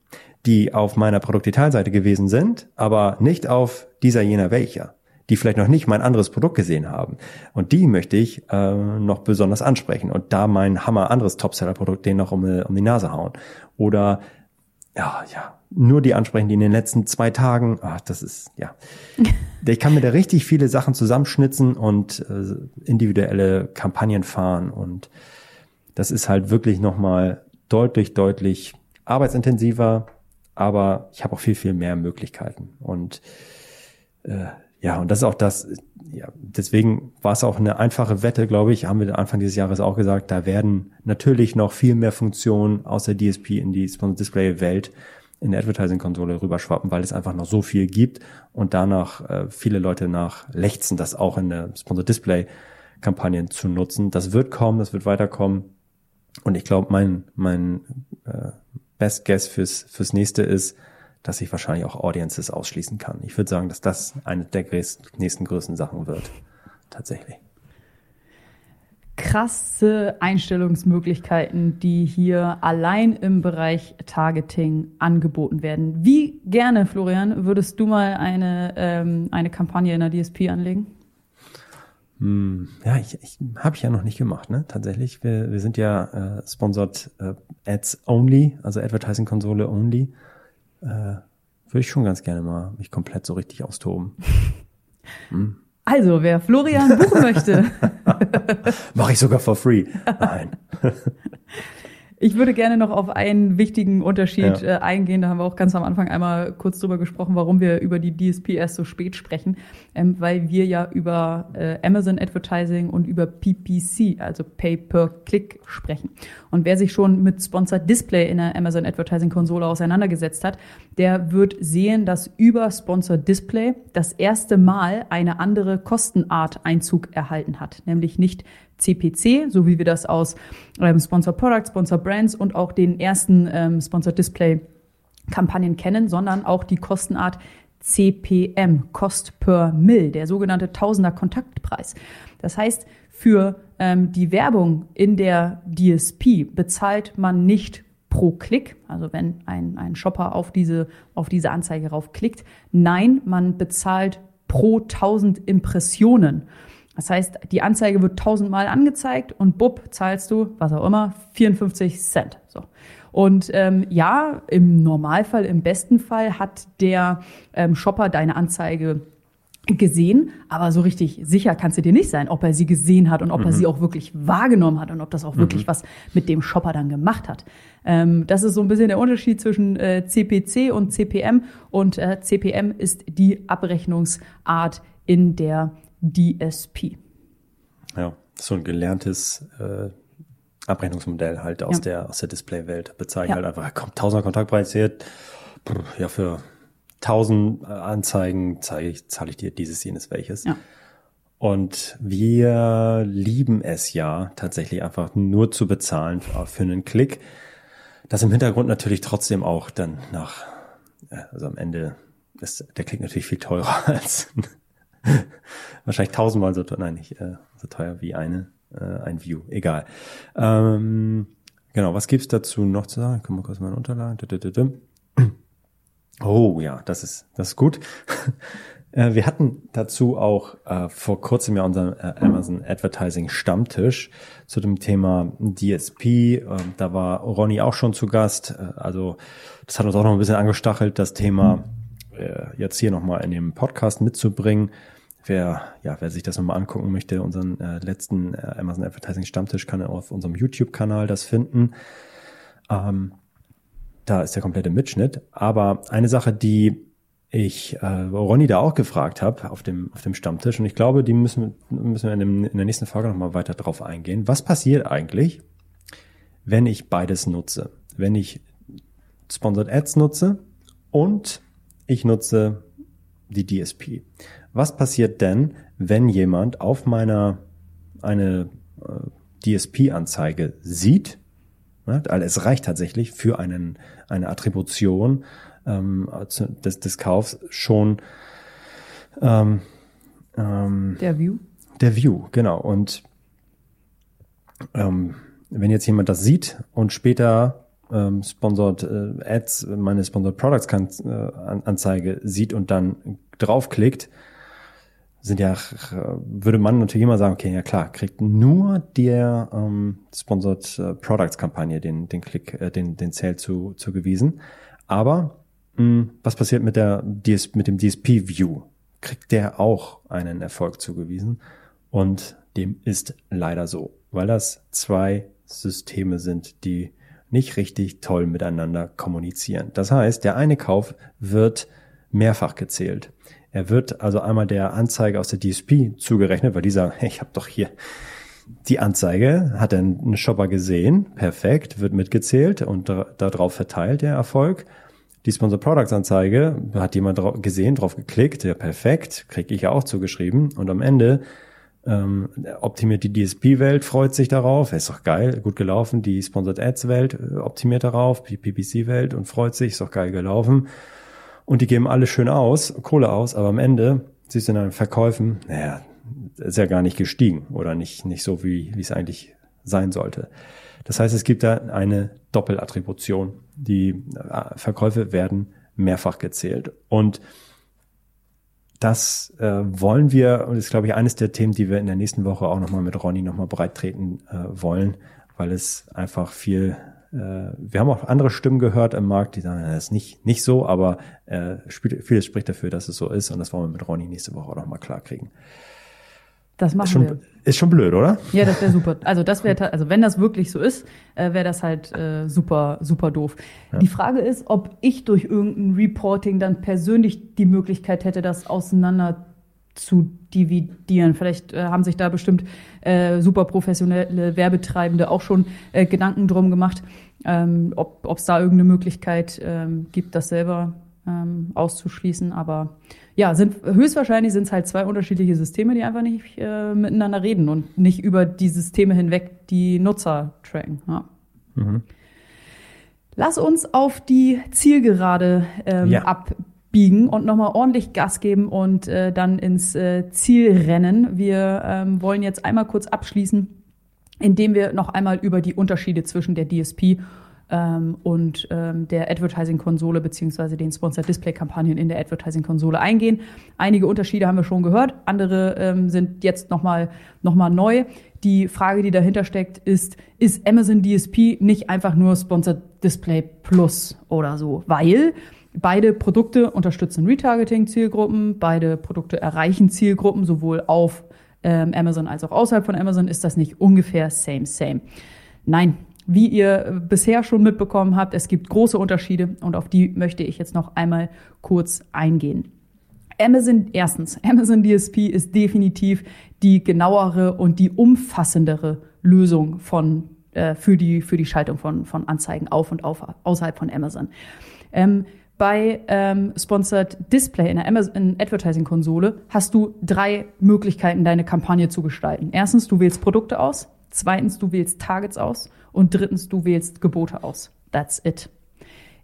die auf meiner Produktdetailseite gewesen sind, aber nicht auf dieser, jener, welcher die vielleicht noch nicht mein anderes Produkt gesehen haben. Und die möchte ich äh, noch besonders ansprechen und da mein Hammer anderes Topseller-Produkt denen noch um, um die Nase hauen. Oder ja, ja, nur die ansprechen, die in den letzten zwei Tagen, ach, das ist, ja. <laughs> Ich kann mir da richtig viele Sachen zusammenschnitzen und äh, individuelle Kampagnen fahren und das ist halt wirklich nochmal deutlich, deutlich arbeitsintensiver, aber ich habe auch viel, viel mehr Möglichkeiten. Und äh, ja, und das ist auch das, ja, deswegen war es auch eine einfache Wette, glaube ich, haben wir Anfang dieses Jahres auch gesagt, da werden natürlich noch viel mehr Funktionen aus der DSP in die Sponsor Display Welt in der Advertising-Konsole rüberschwappen, weil es einfach noch so viel gibt und danach äh, viele Leute nach lechzen, das auch in der Sponsor Display Kampagnen zu nutzen. Das wird kommen, das wird weiterkommen. Und ich glaube, mein, mein äh, Best Guess fürs, fürs nächste ist, dass ich wahrscheinlich auch Audiences ausschließen kann. Ich würde sagen, dass das eine der nächsten größten Sachen wird. Tatsächlich. Krasse Einstellungsmöglichkeiten, die hier allein im Bereich Targeting angeboten werden. Wie gerne, Florian, würdest du mal eine, ähm, eine Kampagne in der DSP anlegen? Hm, ja, ich, ich habe ich ja noch nicht gemacht, ne? Tatsächlich. Wir, wir sind ja äh, sponsored äh, Ads Only, also Advertising Konsole Only äh, würde ich schon ganz gerne mal mich komplett so richtig austoben. <laughs> Hm. Also, wer Florian buchen möchte. <laughs> Mache ich sogar for free. Nein. <laughs> Ich würde gerne noch auf einen wichtigen Unterschied ja. äh, eingehen. Da haben wir auch ganz am Anfang einmal kurz drüber gesprochen, warum wir über die DSP erst so spät sprechen, ähm, weil wir ja über äh, Amazon Advertising und über PPC, also Pay per Click, sprechen. Und wer sich schon mit Sponsored Display in der Amazon Advertising Konsole auseinandergesetzt hat, der wird sehen, dass über Sponsored Display das erste Mal eine andere Kostenart Einzug erhalten hat, nämlich nicht CPC, so wie wir das aus ähm, Sponsor Products, Sponsor Brands und auch den ersten ähm, Sponsor Display Kampagnen kennen, sondern auch die Kostenart CPM, Cost per Mill, der sogenannte Tausender Kontaktpreis. Das heißt, für ähm, die Werbung in der DSP bezahlt man nicht pro Klick, also wenn ein, ein Shopper auf diese, auf diese Anzeige raufklickt. Nein, man bezahlt pro 1000 Impressionen. Das heißt, die Anzeige wird tausendmal angezeigt und bupp, zahlst du, was auch immer, 54 Cent. So. Und ähm, ja, im Normalfall, im besten Fall hat der ähm, Shopper deine Anzeige gesehen, aber so richtig sicher kannst du dir nicht sein, ob er sie gesehen hat und ob mhm. er sie auch wirklich wahrgenommen hat und ob das auch mhm. wirklich was mit dem Shopper dann gemacht hat. Ähm, das ist so ein bisschen der Unterschied zwischen äh, CPC und CPM und äh, CPM ist die Abrechnungsart in der DSP. Ja, so ein gelerntes äh, Abrechnungsmodell halt aus ja. der aus der Displaywelt bezeichnet ja. halt einfach kommt tausender Kontaktpreis hier ja für tausend Anzeigen zahle ich, zahle ich dir dieses jenes welches. Ja. Und wir lieben es ja tatsächlich einfach nur zu bezahlen für einen Klick. Das im Hintergrund natürlich trotzdem auch dann nach, also am Ende ist der Klick natürlich viel teurer <laughs> als <laughs> wahrscheinlich tausendmal so teuer, nein, nicht äh, so teuer wie eine, äh, ein View. Egal. Ähm, genau, was gibt's dazu noch zu sagen? Komme mal kurz meine Unterlagen. <clears throat> Oh ja, das ist, das ist gut. <laughs> Äh, wir hatten dazu auch äh, vor kurzem ja unseren äh, Amazon Advertising Stammtisch zu dem Thema DSP. Äh, da war Ronny auch schon zu Gast. Äh, also das hat uns auch noch ein bisschen angestachelt, das Thema äh, jetzt hier nochmal in dem Podcast mitzubringen. Wer, ja, wer sich das nochmal angucken möchte, unseren äh, letzten äh, Amazon Advertising Stammtisch kann er auf unserem YouTube-Kanal das finden. Ähm, da ist der komplette Mitschnitt. Aber eine Sache, die ich äh, Ronny da auch gefragt habe auf dem, auf dem Stammtisch und ich glaube, die müssen, müssen wir in, dem, in der nächsten Folge nochmal weiter drauf eingehen. Was passiert eigentlich, wenn ich beides nutze? Wenn ich Sponsored Ads nutze und ich nutze die DSP. Was passiert denn, wenn jemand auf meiner eine äh, DSP-Anzeige sieht? Ne? Also es reicht tatsächlich für einen, eine Attribution ähm, des, des Kaufs schon ähm, ähm, der View. Der View, genau. Und ähm, wenn jetzt jemand das sieht und später ähm, Sponsored äh, Ads, meine Sponsored Products kann, äh, Anzeige sieht und dann draufklickt, sind ja, würde man natürlich immer sagen, okay, ja klar, kriegt nur der ähm, Sponsored äh, Products Kampagne den, den Klick, äh, den, den Sale zu, zugewiesen. Aber hm, was passiert mit, der DS, mit dem DSP-View? Kriegt der auch einen Erfolg zugewiesen? Und dem ist leider so, weil das zwei Systeme sind, die nicht richtig toll miteinander kommunizieren. Das heißt, der eine Kauf wird mehrfach gezählt. Er wird also einmal der Anzeige aus der DSP zugerechnet, weil dieser, <laughs> ich habe doch hier die Anzeige, hat ein Shopper gesehen, perfekt, wird mitgezählt und darauf verteilt der Erfolg die Sponsor Products Anzeige, hat jemand gesehen, drauf geklickt, ja perfekt, kriege ich ja auch zugeschrieben. Und am Ende ähm, optimiert die DSP-Welt, freut sich darauf, ist doch geil, gut gelaufen. Die Sponsored Ads-Welt äh, optimiert darauf, die PPC-Welt und freut sich, ist doch geil gelaufen. Und die geben alles schön aus, Kohle aus, aber am Ende siehst du in den Verkäufen, naja, ist ja gar nicht gestiegen oder nicht, nicht so, wie, wie es eigentlich sein sollte. Das heißt, es gibt da eine Doppelattribution. Die äh, Verkäufe werden mehrfach gezählt. Und das äh, wollen wir, und das ist, glaube ich, eines der Themen, die wir in der nächsten Woche auch nochmal mit Ronny nochmal breit treten äh, wollen, weil es einfach viel, äh, wir haben auch andere Stimmen gehört im Markt, die sagen, das ist nicht, nicht so, aber äh, vieles spricht dafür, dass es so ist und das wollen wir mit Ronny nächste Woche auch nochmal klar kriegen. Das machen schon, wir. Ist schon blöd, oder? Ja, das wäre super. Also das wäre, also wenn das wirklich so ist, äh, wäre das halt äh, super, super doof. Ja. Die Frage ist, ob ich durch irgendein Reporting dann persönlich die Möglichkeit hätte, das auseinander zu dividieren. Vielleicht äh, haben sich da bestimmt äh, super professionelle Werbetreibende auch schon äh, Gedanken drum gemacht, ähm, ob es da irgendeine Möglichkeit ähm, gibt, das selber ähm, auszuschließen. Aber ja, sind höchstwahrscheinlich sind es halt zwei unterschiedliche Systeme, die einfach nicht äh, miteinander reden und nicht über die Systeme hinweg die Nutzer tracken. Ja. Mhm. Lass uns auf die Zielgerade ähm, ja. abbiegen und nochmal ordentlich Gas geben und äh, dann ins äh, Ziel rennen. Wir ähm, wollen jetzt einmal kurz abschließen, indem wir noch einmal über die Unterschiede zwischen der DSP ähm, und ähm, der Advertising-Konsole beziehungsweise den Sponsored Display-Kampagnen in der Advertising-Konsole eingehen. Einige Unterschiede haben wir schon gehört, andere ähm, sind jetzt nochmal noch mal neu. Die Frage, die dahinter steckt, ist, ist Amazon DSP nicht einfach nur Sponsored Display Plus oder so? Weil beide Produkte unterstützen Retargeting-Zielgruppen, beide Produkte erreichen Zielgruppen, sowohl auf ähm, Amazon als auch außerhalb von Amazon. Ist das nicht ungefähr same, same? Nein, wie ihr bisher schon mitbekommen habt, es gibt große Unterschiede und auf die möchte ich jetzt noch einmal kurz eingehen. Amazon, erstens, <laughs> Amazon DSP ist definitiv die genauere und die umfassendere Lösung von, äh, für, die, für die Schaltung von, von Anzeigen auf und auf, außerhalb von Amazon. Ähm, bei ähm, Sponsored Display in der Amazon Advertising Konsole hast du drei Möglichkeiten, deine Kampagne zu gestalten. Erstens, du wählst Produkte aus. Zweitens, du wählst Targets aus. Und drittens, du wählst Gebote aus. That's it.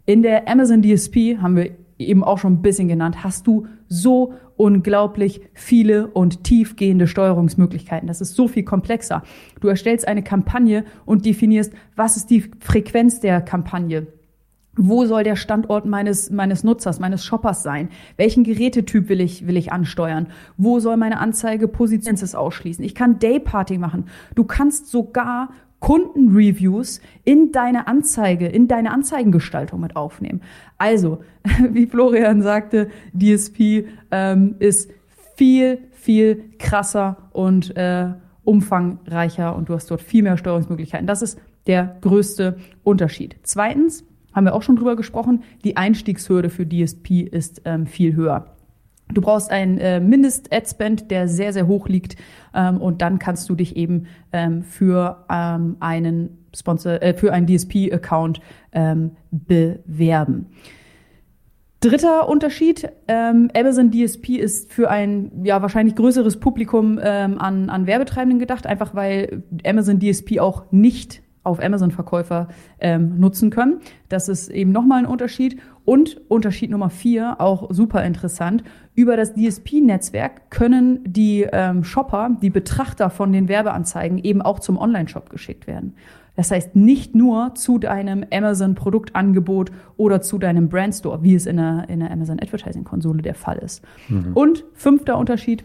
In der Amazon DSP haben wir eben auch schon ein bisschen genannt, hast du so unglaublich viele und tiefgehende Steuerungsmöglichkeiten. Das ist so viel komplexer. Du erstellst eine Kampagne und definierst, was ist die Frequenz der Kampagne wo soll der Standort meines, meines Nutzers, meines Shoppers sein? Welchen Gerätetyp will ich, will ich ansteuern? Wo soll meine Anzeige Positions ausschließen? Ich kann Dayparty machen. Du kannst sogar Kundenreviews in deine Anzeige, in deine Anzeigengestaltung mit aufnehmen. Also, <laughs> wie Florian sagte, DSP ähm, ist viel, viel krasser und äh, umfangreicher und du hast dort viel mehr Steuerungsmöglichkeiten. Das ist der größte Unterschied. Zweitens, haben wir auch schon drüber gesprochen, die Einstiegshürde für DSP ist ähm, viel höher. Du brauchst einen äh, Mindest-Ad-Spend, der sehr, sehr hoch liegt. Ähm, und dann kannst du dich eben ähm, für ähm, einen Sponsor, äh, für einen DSP-Account ähm, bewerben. Dritter Unterschied, ähm, Amazon DSP ist für ein ja wahrscheinlich größeres Publikum ähm, an, an Werbetreibenden gedacht, einfach weil Amazon DSP auch nicht auf Amazon-Verkäufer ähm, nutzen können. Das ist eben nochmal ein Unterschied. Und Unterschied Nummer vier, auch super interessant, über das DSP-Netzwerk können die ähm, Shopper, die Betrachter von den Werbeanzeigen eben auch zum Online-Shop geschickt werden. Das heißt nicht nur zu deinem Amazon-Produktangebot oder zu deinem Brandstore, wie es in der, in der Amazon Advertising-Konsole der Fall ist. Mhm. Und fünfter Unterschied,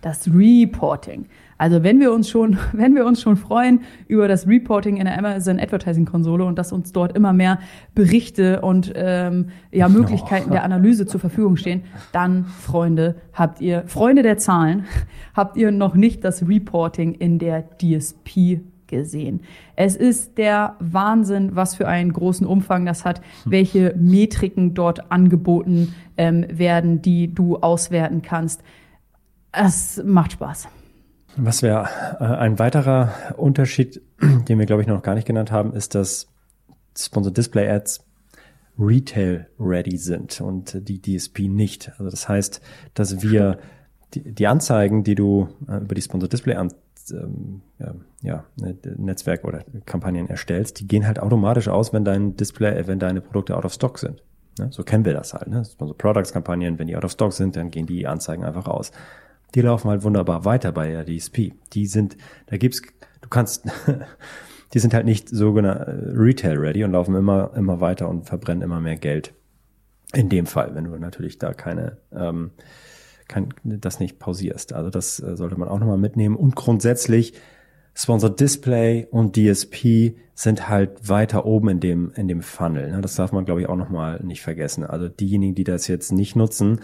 das Reporting. Also wenn wir uns schon, <laughs> wenn wir uns schon freuen über das Reporting in der Amazon Advertising Konsole und dass uns dort immer mehr Berichte und ähm, ja Möglichkeiten der Analyse zur Verfügung stehen, dann Freunde habt ihr Freunde der Zahlen <laughs> habt ihr noch nicht das Reporting in der DSP gesehen. Es ist der Wahnsinn, was für einen großen Umfang das hat, welche Metriken dort angeboten ähm, werden, die du auswerten kannst. Es macht Spaß. Was wäre äh, ein weiterer Unterschied, <clears throat> den wir, glaube ich, noch gar nicht genannt haben, ist, dass Sponsored Display Ads Retail ready sind und die DSP nicht. Also das heißt, dass wir die, die Anzeigen, die du äh, über die Sponsored Display an, ähm, ja, ne, Netzwerk oder Kampagnen erstellst, die gehen halt automatisch aus, wenn dein Display, wenn deine Produkte out of stock sind. Ne? So kennen wir das halt. Ne? Sponsor Products Kampagnen, wenn die out of stock sind, dann gehen die Anzeigen einfach aus die laufen halt wunderbar weiter bei der DSP. Die sind, da gibt's, du kannst, <laughs> die sind halt nicht sogenannt äh, Retail ready und laufen immer, immer weiter und verbrennen immer mehr Geld. In dem Fall, wenn du natürlich da keine, ähm, kein, das nicht pausierst. Also das äh, sollte man auch nochmal mitnehmen. Und grundsätzlich, Sponsored Display und DSP sind halt weiter oben in dem, in dem Funnel. Ne? Das darf man, glaube ich, auch nochmal nicht vergessen. Also diejenigen, die das jetzt nicht nutzen,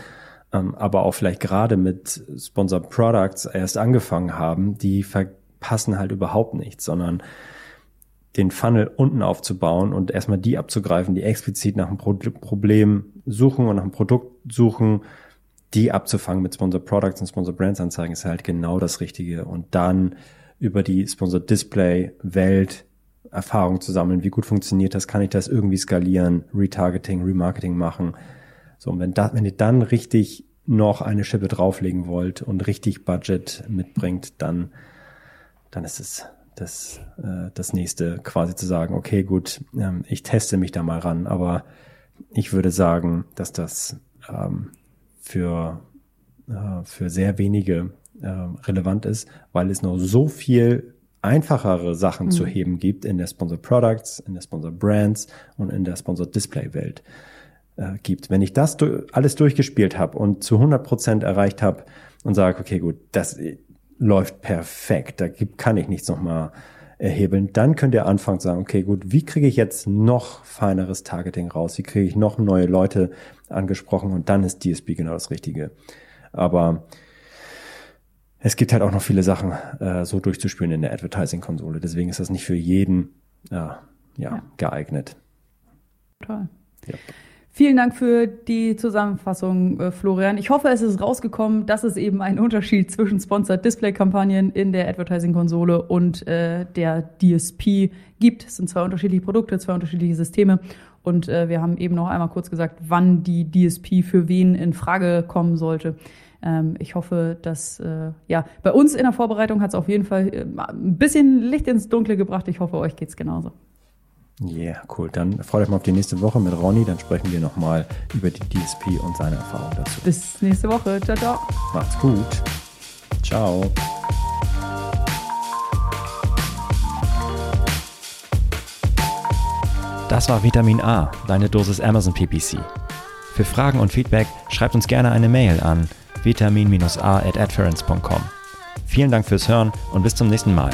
aber auch vielleicht gerade mit Sponsored Products erst angefangen haben, die verpassen halt überhaupt nichts, sondern den Funnel unten aufzubauen und erstmal die abzugreifen, die explizit nach einem Pro Problem suchen und nach einem Produkt suchen, die abzufangen mit Sponsored Products und Sponsored Brands Anzeigen ist halt genau das Richtige. Und dann über die Sponsored Display Welt Erfahrung zu sammeln, wie gut funktioniert das, kann ich das irgendwie skalieren, Retargeting, Remarketing machen, so, und wenn, da, wenn ihr dann richtig noch eine Schippe drauflegen wollt und richtig Budget mitbringt, dann, dann ist es das, äh, das nächste quasi zu sagen, okay, gut, ähm, ich teste mich da mal ran, aber ich würde sagen, dass das ähm, für, äh, für sehr wenige äh, relevant ist, weil es noch so viel einfachere Sachen mhm. zu heben gibt in der Sponsor Products, in der Sponsor Brands und in der Sponsor Display Welt äh, gibt. Wenn ich das du alles durchgespielt habe und zu 100 Prozent erreicht habe und sage, okay, gut, das äh, läuft perfekt, da gibt, kann ich nichts nochmal erhebeln, dann könnt ihr anfangen zu sagen, okay, gut, wie kriege ich jetzt noch feineres Targeting raus? Wie kriege ich noch neue Leute angesprochen? Und dann ist DSP genau das Richtige. Aber es gibt halt auch noch viele Sachen äh, so durchzuspielen in der Advertising-Konsole. Deswegen ist das nicht für jeden äh, ja, ja. geeignet. Toll. Ja. Vielen Dank für die Zusammenfassung, äh, Florian. Ich hoffe, es ist rausgekommen, dass es eben einen Unterschied zwischen Sponsored Display-Kampagnen in der Advertising-Konsole und äh, der DSP gibt. Es sind zwei unterschiedliche Produkte, zwei unterschiedliche Systeme. Und äh, wir haben eben noch einmal kurz gesagt, wann die DSP für wen in Frage kommen sollte. Ähm, ich hoffe, dass äh, ja bei uns in der Vorbereitung hat es auf jeden Fall äh, ein bisschen Licht ins Dunkle gebracht. Ich hoffe, euch geht's genauso. Ja, yeah, cool. Dann freut euch mal auf die nächste Woche mit Ronny. Dann sprechen wir nochmal über die DSP und seine Erfahrung dazu. Bis nächste Woche. Ciao, ciao. Macht's gut. Ciao. Das war Vitamin A, deine Dosis Amazon PPC. Für Fragen und Feedback schreibt uns gerne eine Mail an vitamin-a at Vielen Dank fürs Hören und bis zum nächsten Mal.